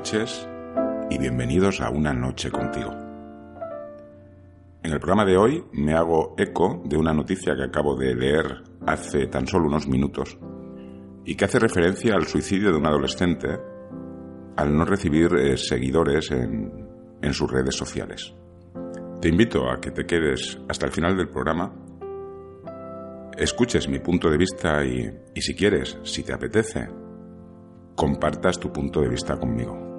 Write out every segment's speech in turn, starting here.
Noches y bienvenidos a Una Noche contigo. En el programa de hoy me hago eco de una noticia que acabo de leer hace tan solo unos minutos y que hace referencia al suicidio de un adolescente al no recibir eh, seguidores en, en sus redes sociales. Te invito a que te quedes hasta el final del programa, escuches mi punto de vista y, y si quieres, si te apetece, compartas tu punto de vista conmigo.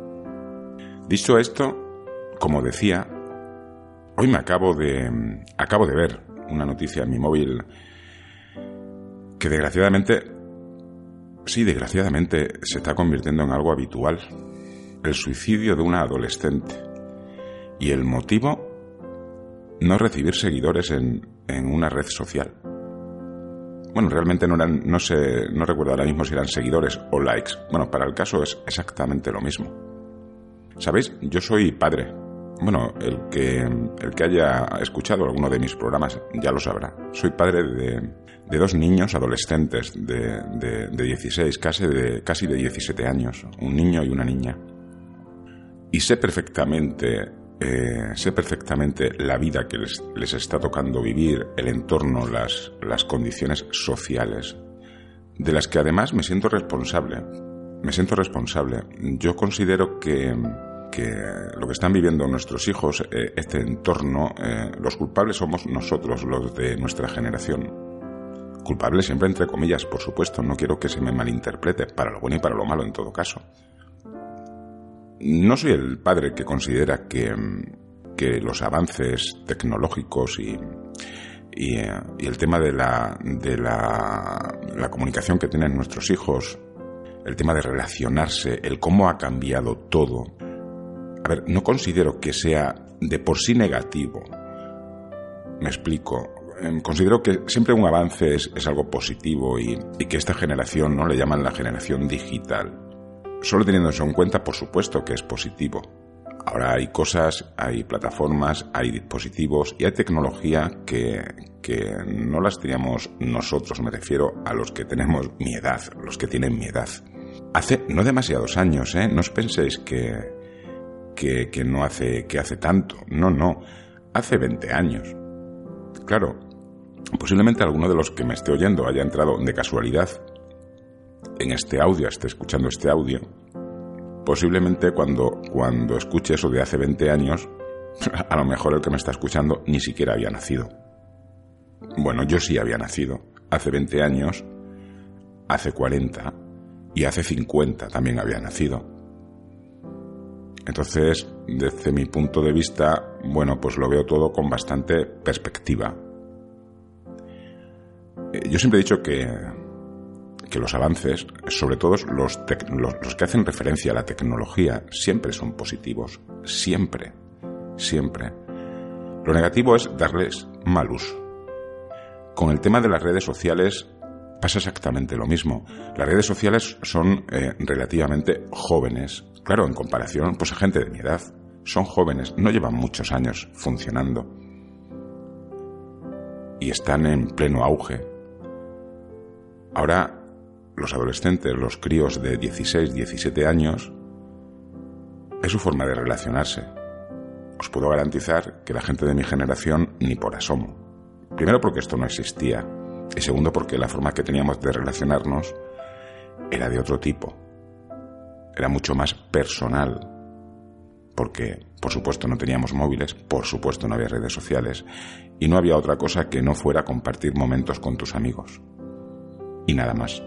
Dicho esto, como decía, hoy me acabo de acabo de ver una noticia en mi móvil que desgraciadamente sí, desgraciadamente se está convirtiendo en algo habitual. El suicidio de una adolescente. Y el motivo no recibir seguidores en, en una red social. Bueno, realmente no eran, no sé, no recuerdo ahora mismo si eran seguidores o likes. Bueno, para el caso es exactamente lo mismo. Sabéis, yo soy padre. Bueno, el que, el que haya escuchado alguno de mis programas ya lo sabrá. Soy padre de, de dos niños adolescentes de, de, de 16, casi de, casi de 17 años, un niño y una niña. Y sé perfectamente eh, sé perfectamente la vida que les, les, está tocando vivir, el entorno, las, las condiciones sociales, de las que además me siento responsable. Me siento responsable. Yo considero que, que lo que están viviendo nuestros hijos, eh, este entorno, eh, los culpables somos nosotros, los de nuestra generación. Culpables siempre entre comillas, por supuesto, no quiero que se me malinterprete, para lo bueno y para lo malo en todo caso. No soy el padre que considera que, que los avances tecnológicos y, y, y, el tema de, la, de la, la comunicación que tienen nuestros hijos, el tema de relacionarse, el cómo ha cambiado todo. A ver, no considero que sea de por sí negativo. Me explico. Considero que siempre un avance es, algo positivo y, que esta generación no le llaman la generación digital. Solo teniendo en cuenta, por supuesto que es positivo. Ahora hay cosas, hay plataformas, hay dispositivos y hay tecnología que, que no las teníamos nosotros, me refiero a los que tenemos mi edad, los que tienen mi edad. Hace no demasiados años, ¿eh? No os penséis que, que, no hace, que hace tanto. No, no. Hace 20 años. Claro, posiblemente alguno de los que me esté oyendo haya entrado de casualidad en este audio, esté escuchando este audio, posiblemente cuando, cuando escuche eso de hace 20 años, a lo mejor el que me está escuchando ni siquiera había nacido. Bueno, yo sí había nacido. Hace 20 años, hace 40 y hace 50 también había nacido. Entonces, desde mi punto de vista, bueno, pues lo veo todo con bastante perspectiva. Eh, yo siempre he dicho que que los avances, sobre todo los, los, que hacen referencia a la tecnología, siempre son positivos. Siempre. Siempre. Lo negativo es darles mal uso. Con el tema de las redes sociales pasa exactamente lo mismo. Las redes sociales son eh, relativamente jóvenes. Claro, en comparación pues, a gente de mi edad. Son jóvenes, no llevan muchos años funcionando. Y están en pleno auge. Ahora los adolescentes, los críos de 16, 17 años, es su forma de relacionarse. Os puedo garantizar que la gente de mi generación ni por asomo. Primero porque esto no existía y segundo porque la forma que teníamos de relacionarnos era de otro tipo. Era mucho más personal. Porque, por supuesto, no teníamos móviles, por supuesto, no había redes sociales y no había otra cosa que no fuera compartir momentos con tus amigos. Y nada más.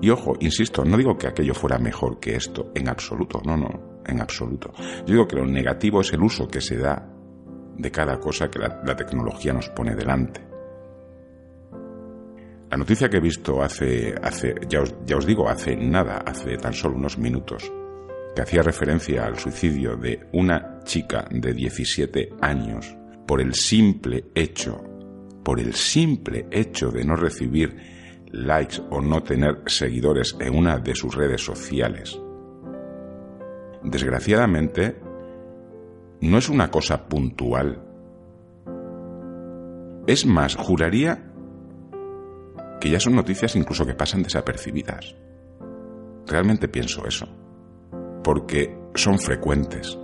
Y ojo, insisto, no digo que aquello fuera mejor que esto, en absoluto, no, no, en absoluto. Yo digo que lo negativo es el uso que se da de cada cosa que la, tecnología nos pone delante. La noticia que he visto hace, hace ya, os, ya os digo, hace nada, hace tan solo unos minutos, que hacía referencia al suicidio de una chica de 17 años por el simple hecho, por el simple hecho de no recibir likes o no tener seguidores en una de sus redes sociales. Desgraciadamente, no es una cosa puntual. Es más, juraría que ya son noticias incluso que pasan desapercibidas. Realmente pienso eso. Porque son frecuentes.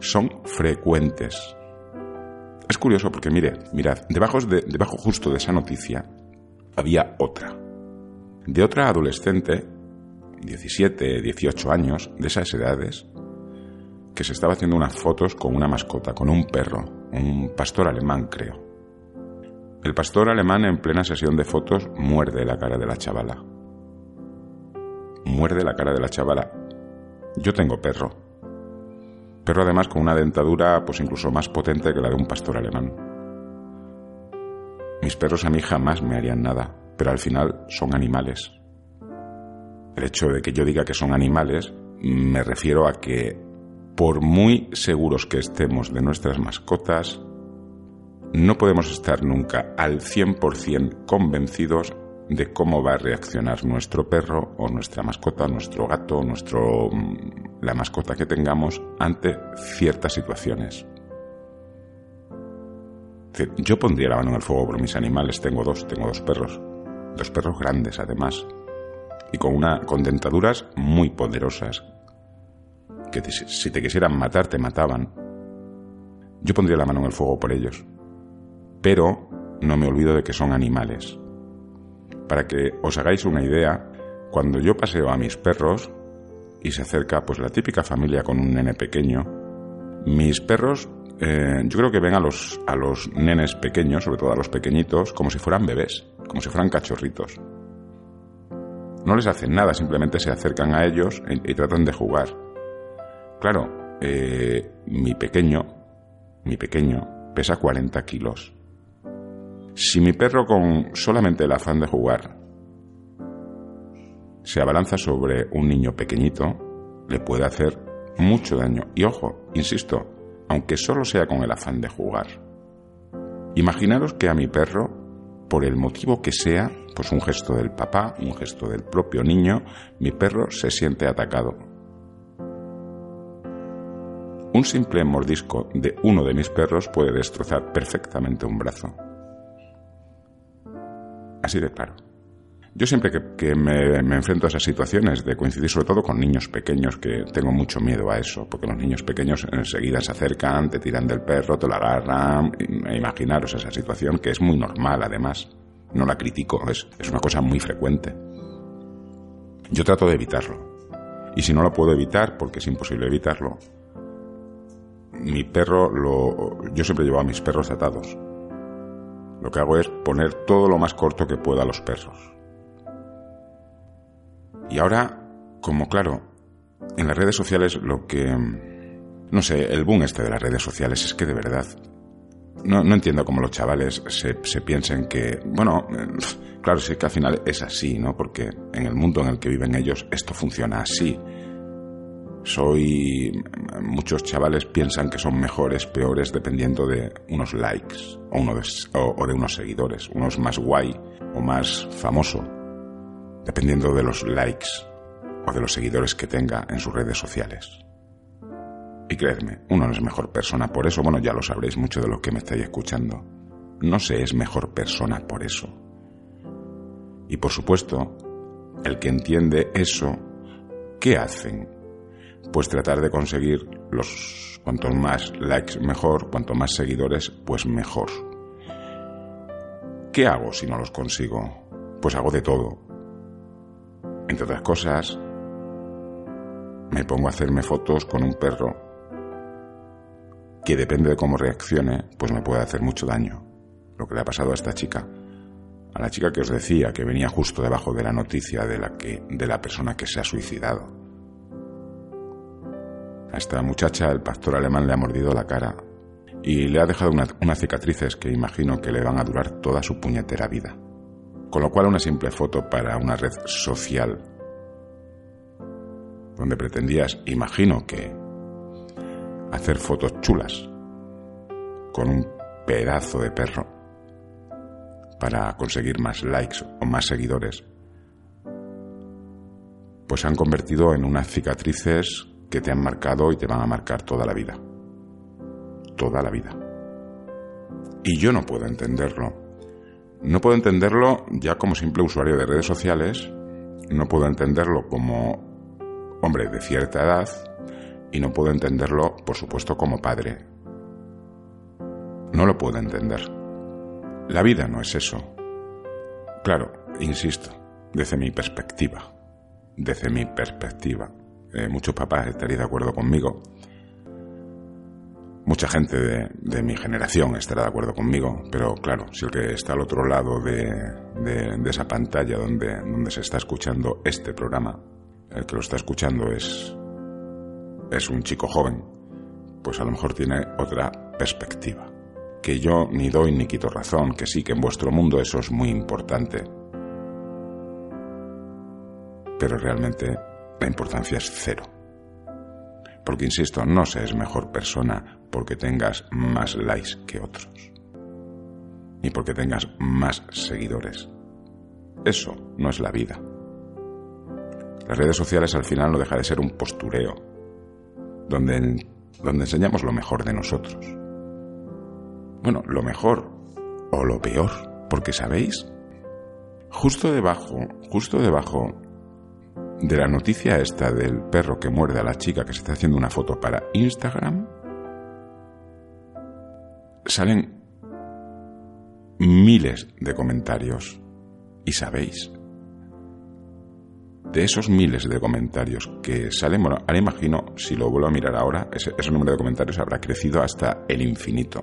Son frecuentes. Es curioso porque, mire, mirad, debajo, de, debajo justo de esa noticia había otra. De otra adolescente, 17, 18 años, de esas edades, que se estaba haciendo unas fotos con una mascota, con un perro, un pastor alemán, creo. El pastor alemán en plena sesión de fotos muerde la cara de la chavala. Muerde la cara de la chavala. Yo tengo perro. Perro además con una dentadura pues incluso más potente que la de un pastor alemán. Mis perros a mí jamás me harían nada, pero al final son animales. El hecho de que yo diga que son animales me refiero a que por muy seguros que estemos de nuestras mascotas, no podemos estar nunca al 100% convencidos de cómo va a reaccionar nuestro perro o nuestra mascota, nuestro gato, nuestro mm, la mascota que tengamos ante ciertas situaciones. Yo pondría la mano en el fuego por mis animales, tengo dos, tengo dos perros, dos perros grandes además, y con una con dentaduras muy poderosas que si te quisieran matar te mataban. Yo pondría la mano en el fuego por ellos. Pero no me olvido de que son animales. Para que os hagáis una idea, cuando yo paseo a mis perros y se acerca pues la típica familia con un nene pequeño, mis perros eh, yo creo que ven a los, nenes pequeños, sobre todo a los pequeñitos, como si fueran bebés, como si fueran cachorritos. No les hacen nada, simplemente se acercan a ellos y tratan de jugar. Claro, eh, mi pequeño, mi pequeño, pesa 40 kilos. Si mi perro con solamente el afán de jugar se abalanza sobre un niño pequeñito, le puede hacer mucho daño. Y ojo, insisto, aunque solo sea con el afán de jugar. Imaginaros que a mi perro, por el motivo que sea, pues un gesto del papá, un gesto del propio niño, mi perro se siente atacado un simple mordisco de uno de mis perros puede destrozar perfectamente un brazo. Así de claro. Yo siempre que, me, enfrento a esas situaciones de coincidir sobre todo con niños pequeños, que tengo mucho miedo a eso, porque los niños pequeños enseguida se acercan, te tiran del perro, te lo agarran, imaginaros esa situación que es muy normal además. No la critico, es, es una cosa muy frecuente. Yo trato de evitarlo. Y si no lo puedo evitar, porque es imposible evitarlo, mi perro lo. Yo siempre llevo a mis perros atados. Lo que hago es poner todo lo más corto que pueda a los perros. Y ahora, como claro, en las redes sociales lo que. No sé, el boom este de las redes sociales es que de verdad. No, no entiendo cómo los chavales se, se piensen que. Bueno, claro, sí que al final es así, ¿no? Porque en el mundo en el que viven ellos esto funciona así soy muchos chavales piensan que son mejores, peores dependiendo de unos likes o, uno de, o, de unos seguidores, unos más guay o más famoso, dependiendo de los likes o de los seguidores que tenga en sus redes sociales. Y creedme, uno no es mejor persona por eso, bueno, ya lo sabréis mucho de lo que me estáis escuchando. No se es mejor persona por eso. Y por supuesto, el que entiende eso, ¿qué hacen? Pues tratar de conseguir los cuantos más likes mejor, cuanto más seguidores, pues mejor. ¿Qué hago si no los consigo? Pues hago de todo. Entre otras cosas, me pongo a hacerme fotos con un perro que depende de cómo reaccione, pues me puede hacer mucho daño. Lo que le ha pasado a esta chica. a la chica que os decía que venía justo debajo de la noticia de la que de la persona que se ha suicidado. A esta muchacha el pastor alemán le ha mordido la cara y le ha dejado unas cicatrices que imagino que le van a durar toda su puñetera vida. Con lo cual una simple foto para una red social donde pretendías, imagino que, hacer fotos chulas con un pedazo de perro para conseguir más likes o más seguidores, pues se han convertido en unas cicatrices que te han marcado y te van a marcar toda la vida. Toda la vida. Y yo no puedo entenderlo. No puedo entenderlo ya como simple usuario de redes sociales, no puedo entenderlo como hombre de cierta edad y no puedo entenderlo, por supuesto, como padre. No lo puedo entender. La vida no es eso. Claro, insisto, desde mi perspectiva, desde mi perspectiva, eh, muchos papás estarían de acuerdo conmigo, mucha gente de, mi generación estará de acuerdo conmigo, pero claro, si el que está al otro lado de, de esa pantalla donde, donde se está escuchando este programa el que lo está escuchando es, es un chico joven, pues a lo mejor tiene otra perspectiva. Que yo ni doy ni quito razón, que sí, que en vuestro mundo eso es muy importante. Pero realmente la importancia es cero. Porque, insisto, no seas mejor persona porque tengas más likes que otros. Ni porque tengas más seguidores. Eso no es la vida. Las redes sociales al final no deja de ser un postureo, donde, donde enseñamos lo mejor de nosotros. Bueno, lo mejor o lo peor, porque sabéis, justo debajo, justo debajo de la noticia esta del perro que muerde a la chica que se está haciendo una foto para Instagram, salen miles de comentarios. Y sabéis, de esos miles de comentarios que salen, bueno, ahora imagino, si lo vuelvo a mirar ahora, ese, número de comentarios habrá crecido hasta el infinito.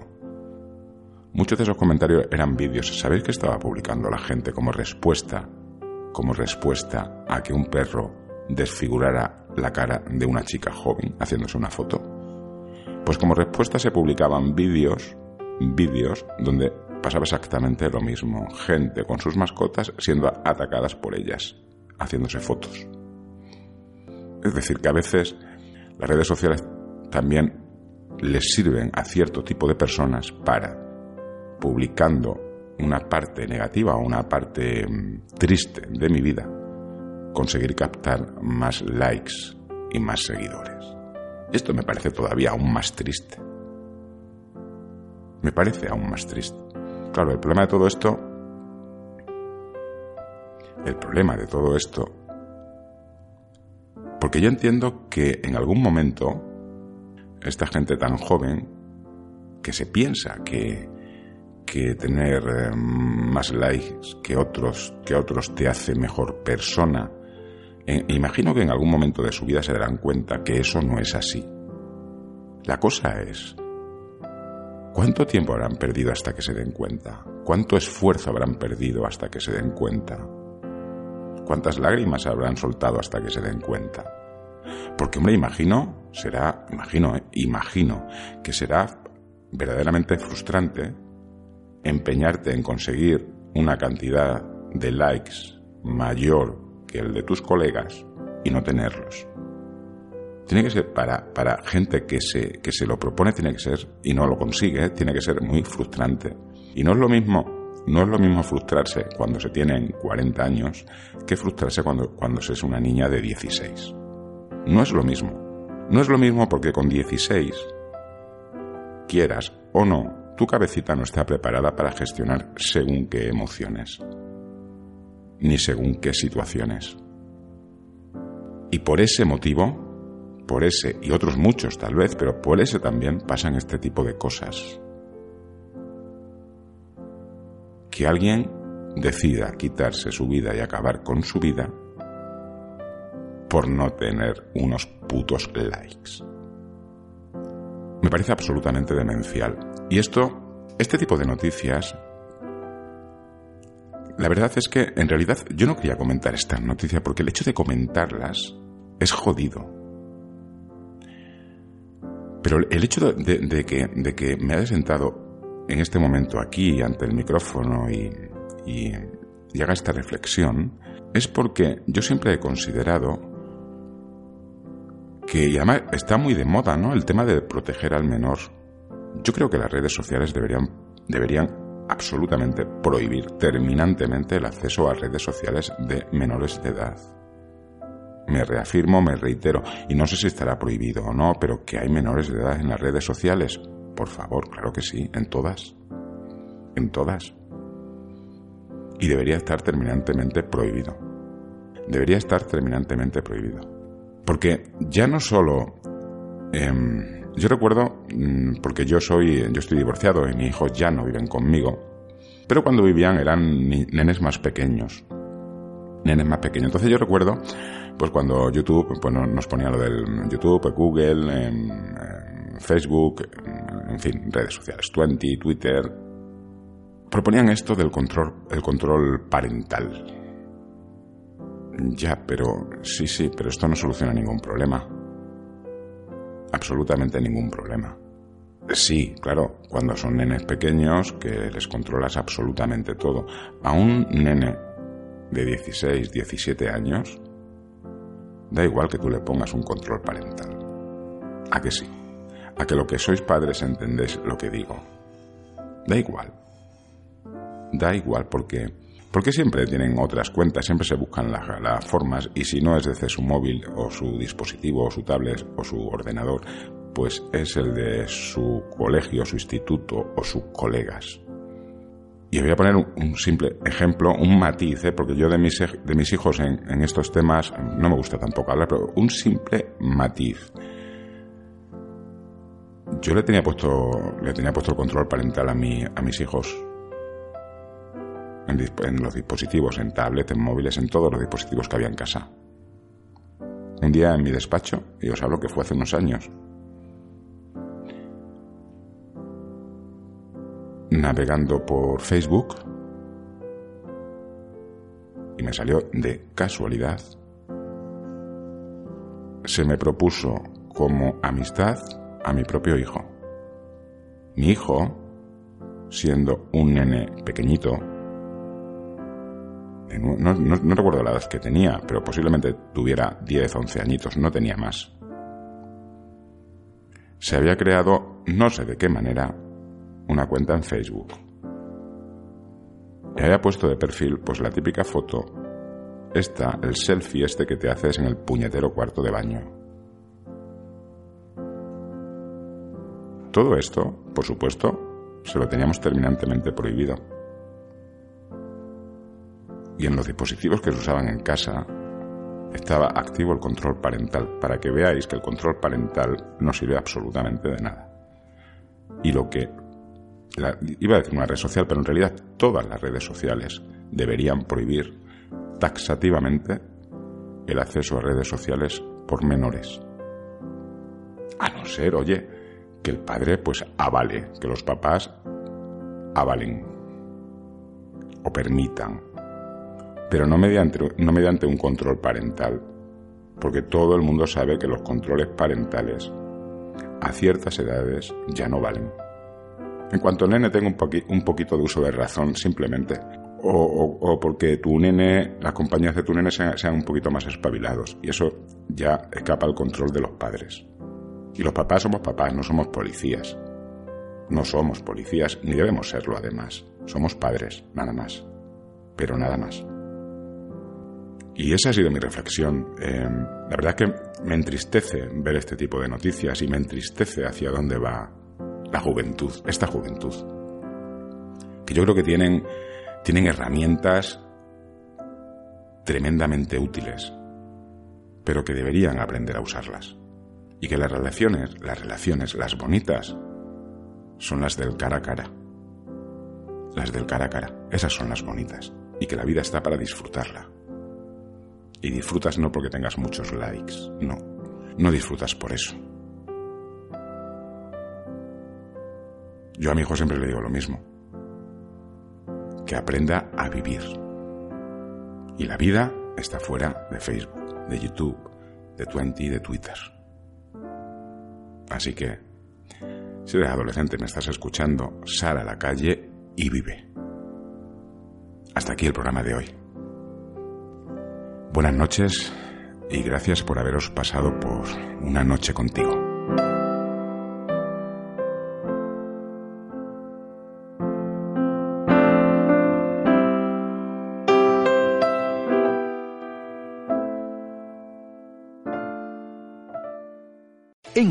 Muchos de esos comentarios eran vídeos. ¿Sabéis que estaba publicando la gente como respuesta, como respuesta a que un perro desfigurara la cara de una chica joven haciéndose una foto? Pues como respuesta se publicaban vídeos, vídeos donde pasaba exactamente lo mismo. Gente con sus mascotas siendo atacadas por ellas haciéndose fotos. Es decir, que a veces las redes sociales también les sirven a cierto tipo de personas para, publicando una parte negativa o una parte mm, triste de mi vida, conseguir captar más likes y más seguidores. Esto me parece todavía aún más triste. Me parece aún más triste. Claro, el problema de todo esto el problema de todo esto. Porque yo entiendo que en algún momento esta gente tan joven que se piensa que, que tener eh, más likes que otros, que otros te hace mejor persona, eh, imagino que en algún momento de su vida se darán cuenta que eso no es así. La cosa es, ¿cuánto tiempo habrán perdido hasta que se den cuenta? ¿Cuánto esfuerzo habrán perdido hasta que se den cuenta? cuántas lágrimas habrán soltado hasta que se den cuenta. Porque, hombre, imagino, será, imagino, eh, imagino que será verdaderamente frustrante empeñarte en conseguir una cantidad de likes mayor que el de tus colegas y no tenerlos. Tiene que ser para, para gente que se, que se lo propone, tiene que ser, y no lo consigue, tiene que ser muy frustrante. Y no es lo mismo no es lo mismo frustrarse cuando se tienen 40 años que frustrarse cuando, cuando se es una niña de 16. No es lo mismo. No es lo mismo porque con 16, quieras o no, tu cabecita no está preparada para gestionar según qué emociones, ni según qué situaciones. Y por ese motivo, por ese y otros muchos tal vez, pero por ese también pasan este tipo de cosas. que alguien decida quitarse su vida y acabar con su vida por no tener unos putos likes. Me parece absolutamente demencial. Y esto, este tipo de noticias, la verdad es que en realidad yo no quería comentar esta noticia porque el hecho de comentarlas es jodido. Pero el hecho de, que, de que me haya sentado en este momento aquí ante el micrófono y, y, y haga esta reflexión es porque yo siempre he considerado que y además está muy de moda, ¿no? El tema de proteger al menor. Yo creo que las redes sociales deberían, deberían absolutamente prohibir terminantemente el acceso a redes sociales de menores de edad. Me reafirmo, me reitero, y no sé si estará prohibido o no, pero que hay menores de edad en las redes sociales. Por favor, claro que sí, en todas. En todas. Y debería estar terminantemente prohibido. Debería estar terminantemente prohibido. Porque ya no solo... Em, yo recuerdo, mm, porque yo soy, yo estoy divorciado y mis hijos ya no viven conmigo, pero cuando vivían eran nenes más pequeños. Nenes más pequeños. Entonces yo recuerdo, pues cuando YouTube, pues nos ponía lo del YouTube, Google, em, em, Facebook, en fin, redes sociales, Twenty, Twitter, proponían esto del control, el control parental. Ya, pero sí, sí, pero esto no soluciona ningún problema absolutamente ningún problema. Sí, claro, cuando son nenes pequeños que les controlas absolutamente todo. A un nene de 16, 17 años, da igual que tú le pongas un control parental. ¿A que sí? A que lo que sois padres entendéis lo que digo. Da igual. Da igual porque porque siempre tienen otras cuentas, siempre se buscan las, formas y si no es desde su móvil o su dispositivo o su tablet o su ordenador, pues es el de su colegio, su instituto o sus colegas. Y voy a poner un, simple ejemplo, un matiz, ¿eh? porque yo de mis, de mis hijos en, en, estos temas no me gusta tampoco hablar, pero un simple matiz. Yo le tenía puesto, le tenía puesto el control parental a, mi, a mis hijos en, los dispositivos, en tablets, en móviles, en todos los dispositivos que había en casa. Un día en mi despacho, y os hablo que fue hace unos años, navegando por Facebook, y me salió de casualidad, se me propuso como amistad a mi propio hijo. Mi hijo, siendo un nene pequeñito, no, recuerdo la edad que tenía, pero posiblemente tuviera 10, 11 añitos, no tenía más. Se había creado, no sé de qué manera, una cuenta en Facebook. Y había puesto de perfil, pues la típica foto, esta, el selfie este que te haces en el puñetero cuarto de baño. Todo esto, por supuesto, se lo teníamos terminantemente prohibido y en los dispositivos que se usaban en casa estaba activo el control parental, para que veáis que el control parental no sirve absolutamente de nada. Y lo que iba a decir una red social, pero en realidad todas las redes sociales deberían prohibir taxativamente el acceso a redes sociales por menores. A no ser, oye, que el padre pues avale, que los papás avalen o permitan pero no mediante, no mediante un control parental, porque todo el mundo sabe que los controles parentales a ciertas edades ya no valen. En cuanto el nene tenga un, un poquito de uso de razón, simplemente, o, porque tu nene, las compañías de tu nene sean, sean un poquito más espabilados, y eso ya escapa al control de los padres. Y los papás somos papás, no somos policías. No somos policías, ni debemos serlo además. Somos padres, nada más. Pero nada más. Y esa ha sido mi reflexión. Em, la verdad que me entristece ver este tipo de noticias y me entristece hacia dónde va la juventud, esta juventud. Que yo creo que tienen, tienen herramientas tremendamente útiles, pero que deberían aprender a usarlas. Y que las relaciones, las relaciones, las bonitas, son las del cara a cara. Las del cara a cara. Esas son las bonitas. Y que la vida está para disfrutarla. Y disfrutas no porque tengas muchos likes, no. No disfrutas por eso. Yo a mi hijo siempre le digo lo mismo. Que aprenda a vivir. Y la vida está fuera de Facebook, de YouTube, de Twenty y de Twitter. Así que, si eres adolescente me estás escuchando, sal a la calle y vive. Hasta aquí el programa de hoy. Buenas noches y gracias por haberos pasado por una noche contigo.